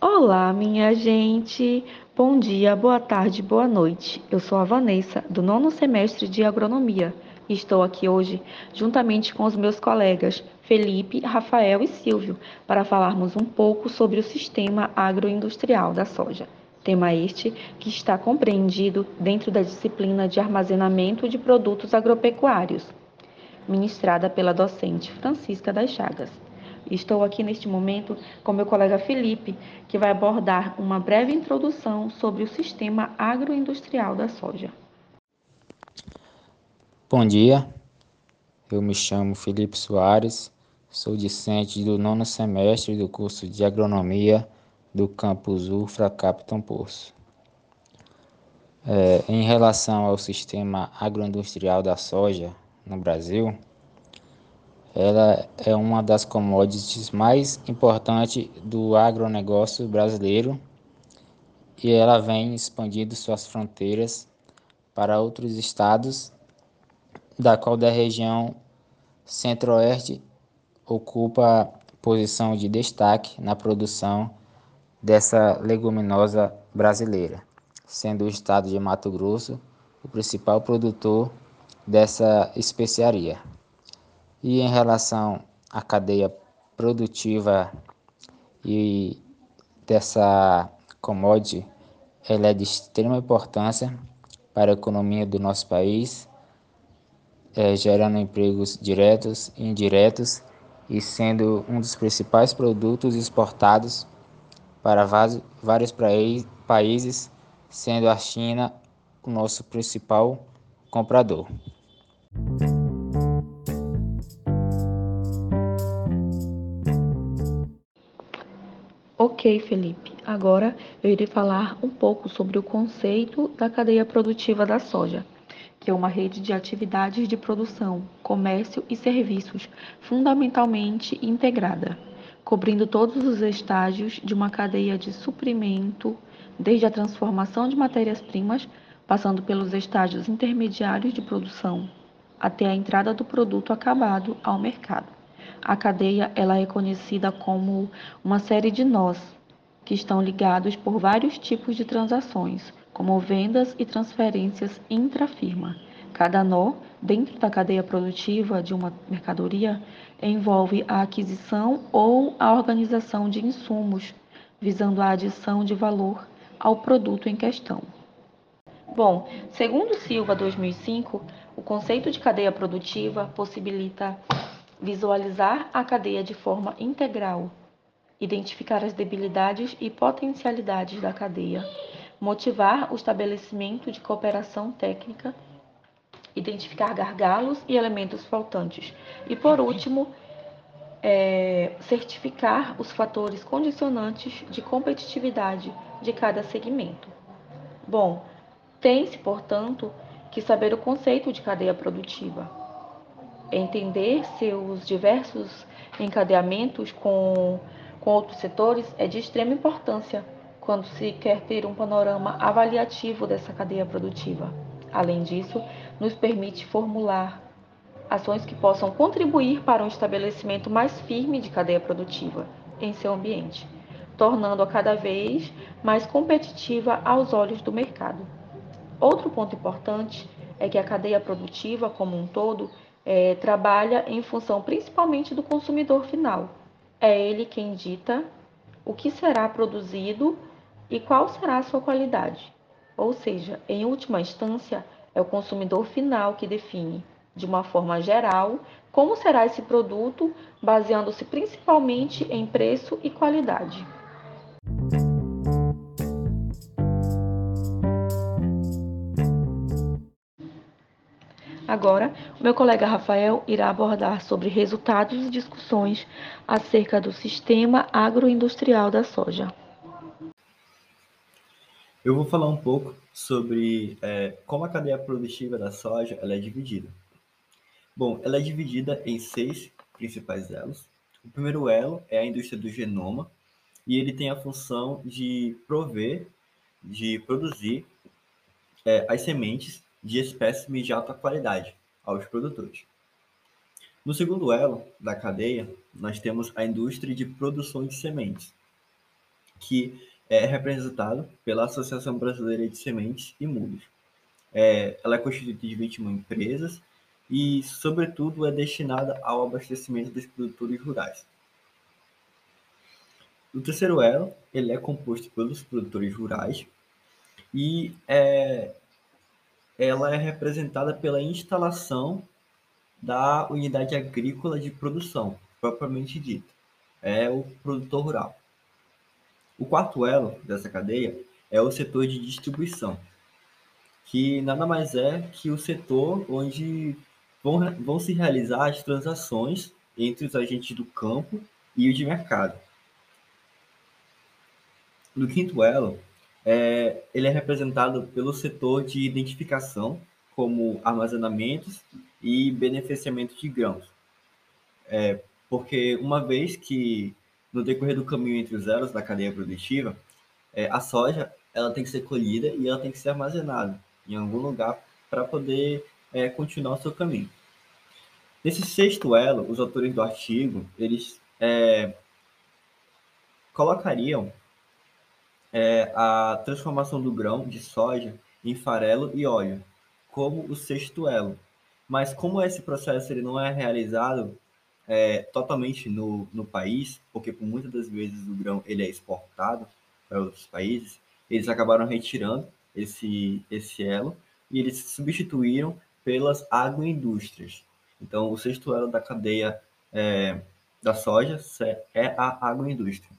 Olá, minha gente. Bom dia, boa tarde, boa noite. Eu sou a Vanessa, do nono semestre de agronomia. Estou aqui hoje juntamente com os meus colegas Felipe, Rafael e Silvio para falarmos um pouco sobre o sistema agroindustrial da soja. Tema este que está compreendido dentro da disciplina de armazenamento de produtos agropecuários, ministrada pela docente Francisca das Chagas. Estou aqui neste momento com meu colega Felipe, que vai abordar uma breve introdução sobre o sistema agroindustrial da soja. Bom dia, eu me chamo Felipe Soares, sou discente do nono semestre do curso de Agronomia do campus UFRA Capitão Poço. É, em relação ao sistema agroindustrial da soja no Brasil, ela é uma das commodities mais importantes do agronegócio brasileiro e ela vem expandindo suas fronteiras para outros estados, da qual da região centro-oeste ocupa posição de destaque na produção dessa leguminosa brasileira, sendo o estado de Mato Grosso o principal produtor dessa especiaria. E em relação à cadeia produtiva e dessa commodity, ela é de extrema importância para a economia do nosso país, é, gerando empregos diretos e indiretos e sendo um dos principais produtos exportados para vários países, sendo a China o nosso principal comprador. Ok, Felipe. Agora eu irei falar um pouco sobre o conceito da cadeia produtiva da soja, que é uma rede de atividades de produção, comércio e serviços fundamentalmente integrada, cobrindo todos os estágios de uma cadeia de suprimento, desde a transformação de matérias-primas, passando pelos estágios intermediários de produção, até a entrada do produto acabado ao mercado. A cadeia ela é conhecida como uma série de nós que estão ligados por vários tipos de transações, como vendas e transferências intrafirma. Cada nó dentro da cadeia produtiva de uma mercadoria envolve a aquisição ou a organização de insumos, visando a adição de valor ao produto em questão. Bom, segundo Silva 2005, o conceito de cadeia produtiva possibilita visualizar a cadeia de forma integral, identificar as debilidades e potencialidades da cadeia, motivar o estabelecimento de cooperação técnica, identificar gargalos e elementos faltantes e, por último, é, certificar os fatores condicionantes de competitividade de cada segmento. Bom, tem-se, portanto, que saber o conceito de cadeia produtiva, Entender seus diversos encadeamentos com, com outros setores é de extrema importância quando se quer ter um panorama avaliativo dessa cadeia produtiva. Além disso, nos permite formular ações que possam contribuir para um estabelecimento mais firme de cadeia produtiva em seu ambiente, tornando-a cada vez mais competitiva aos olhos do mercado. Outro ponto importante é que a cadeia produtiva, como um todo, é, trabalha em função principalmente do consumidor final. É ele quem dita o que será produzido e qual será a sua qualidade. Ou seja, em última instância, é o consumidor final que define, de uma forma geral, como será esse produto, baseando-se principalmente em preço e qualidade. Agora, meu colega Rafael irá abordar sobre resultados e discussões acerca do sistema agroindustrial da soja. Eu vou falar um pouco sobre é, como a cadeia produtiva da soja ela é dividida. Bom, ela é dividida em seis principais elos. O primeiro elo é a indústria do genoma e ele tem a função de prover, de produzir é, as sementes de espécimes de alta qualidade aos produtores. No segundo elo da cadeia, nós temos a indústria de produção de sementes, que é representado pela Associação Brasileira de Sementes e Mudas. É, ela é constituída de 21 empresas e, sobretudo, é destinada ao abastecimento dos produtores rurais. O terceiro elo ele é composto pelos produtores rurais e é, ela é representada pela instalação da unidade agrícola de produção, propriamente dita. É o produtor rural. O quarto elo dessa cadeia é o setor de distribuição, que nada mais é que o setor onde vão, vão se realizar as transações entre os agentes do campo e o de mercado. No quinto elo, é, ele é representado pelo setor de identificação, como armazenamentos e beneficiamento de grãos. É, porque uma vez que no decorrer do caminho entre os elos da cadeia produtiva, é, a soja ela tem que ser colhida e ela tem que ser armazenada em algum lugar para poder é, continuar o seu caminho. Nesse sexto elo, os autores do artigo eles é, colocariam é a transformação do grão de soja em farelo e óleo, como o sexto elo. Mas como esse processo ele não é realizado é, totalmente no, no país, porque por muitas das vezes o grão ele é exportado para outros países, eles acabaram retirando esse, esse elo e eles substituíram pelas agroindústrias. Então, o sexto elo da cadeia é, da soja é a agroindústria.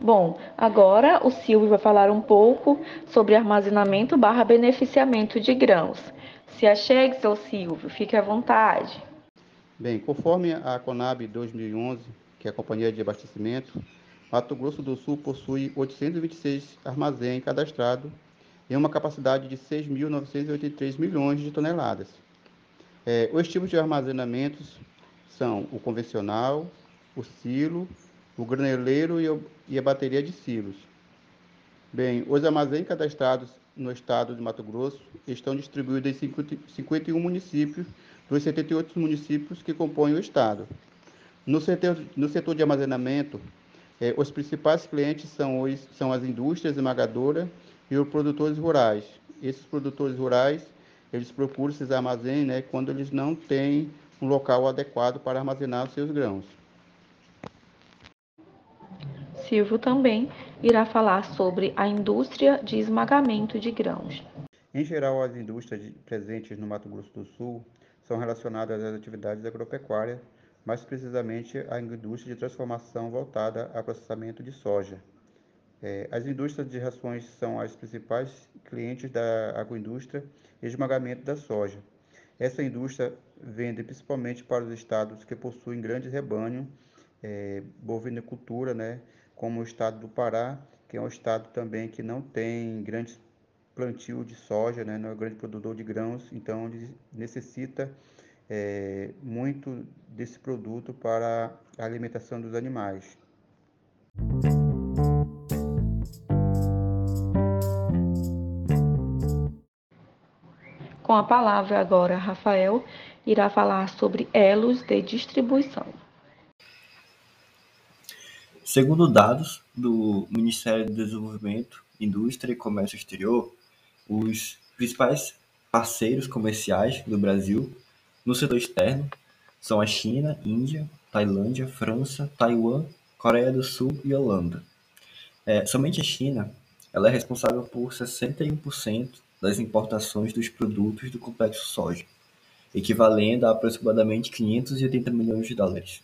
Bom, agora o Silvio vai falar um pouco sobre armazenamento barra beneficiamento de grãos. Se achegue, seu Silvio, fique à vontade. Bem, conforme a Conab 2011, que é a Companhia de Abastecimento, Mato Grosso do Sul possui 826 armazéns cadastrados em uma capacidade de 6.983 milhões de toneladas. É, os tipos de armazenamentos são o convencional, o silo, o graneleiro e, o, e a bateria de silos. Bem, os armazéns cadastrados no estado de Mato Grosso estão distribuídos em 50, 51 municípios dos 78 municípios que compõem o estado. No setor, no setor de armazenamento, é, os principais clientes são, os, são as indústrias esmagadoras e os produtores rurais. Esses produtores rurais eles procuram esses armazéns né, quando eles não têm um local adequado para armazenar os seus grãos. Silvio também irá falar sobre a indústria de esmagamento de grãos. Em geral, as indústrias presentes no Mato Grosso do Sul são relacionadas às atividades agropecuárias, mais precisamente à indústria de transformação voltada ao processamento de soja. É, as indústrias de rações são as principais clientes da agroindústria e esmagamento da soja. Essa indústria vende principalmente para os estados que possuem grandes rebanhos, é, bovinicultura, né, como o estado do Pará, que é um estado também que não tem grandes plantio de soja, né, não é um grande produtor de grãos, então ele necessita é, muito desse produto para a alimentação dos animais. Com a palavra agora, Rafael irá falar sobre elos de distribuição. Segundo dados do Ministério do Desenvolvimento, Indústria e Comércio Exterior, os principais parceiros comerciais do Brasil no setor externo são a China, Índia, Tailândia, França, Taiwan, Coreia do Sul e Holanda. É, somente a China ela é responsável por 61% das importações dos produtos do complexo soja, equivalendo a aproximadamente 580 milhões de dólares.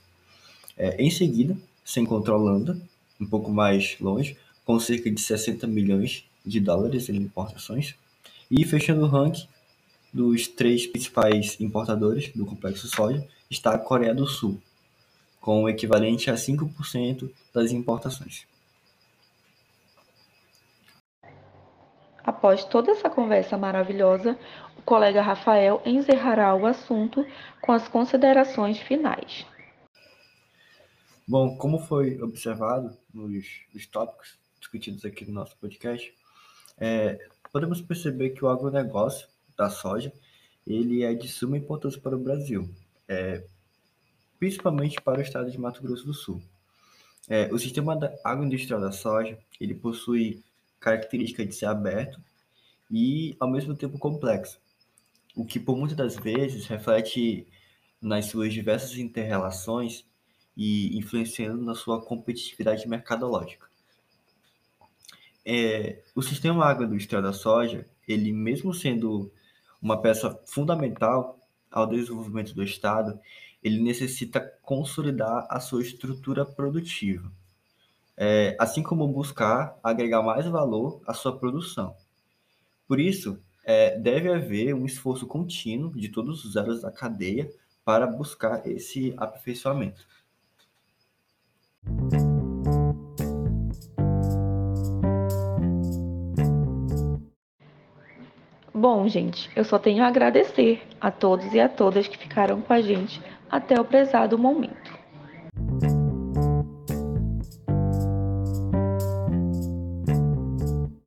É, em seguida, se encontra a Holanda, um pouco mais longe, com cerca de 60 milhões de dólares em importações. E fechando o ranking dos três principais importadores do complexo soja está a Coreia do Sul, com o equivalente a 5% das importações. Após toda essa conversa maravilhosa, o colega Rafael encerrará o assunto com as considerações finais. Bom, como foi observado nos, nos tópicos discutidos aqui no nosso podcast, é, podemos perceber que o agronegócio da soja ele é de suma importância para o Brasil, é, principalmente para o estado de Mato Grosso do Sul. É, o sistema agroindustrial da soja ele possui característica de ser aberto e ao mesmo tempo complexo, o que por muitas das vezes reflete nas suas diversas interrelações e influenciando na sua competitividade mercadológica. É, o sistema agroindustrial da soja, ele mesmo sendo uma peça fundamental ao desenvolvimento do Estado, ele necessita consolidar a sua estrutura produtiva, é, assim como buscar agregar mais valor à sua produção. Por isso, é, deve haver um esforço contínuo de todos os elos da cadeia para buscar esse aperfeiçoamento. Bom, gente, eu só tenho a agradecer a todos e a todas que ficaram com a gente até o prezado momento.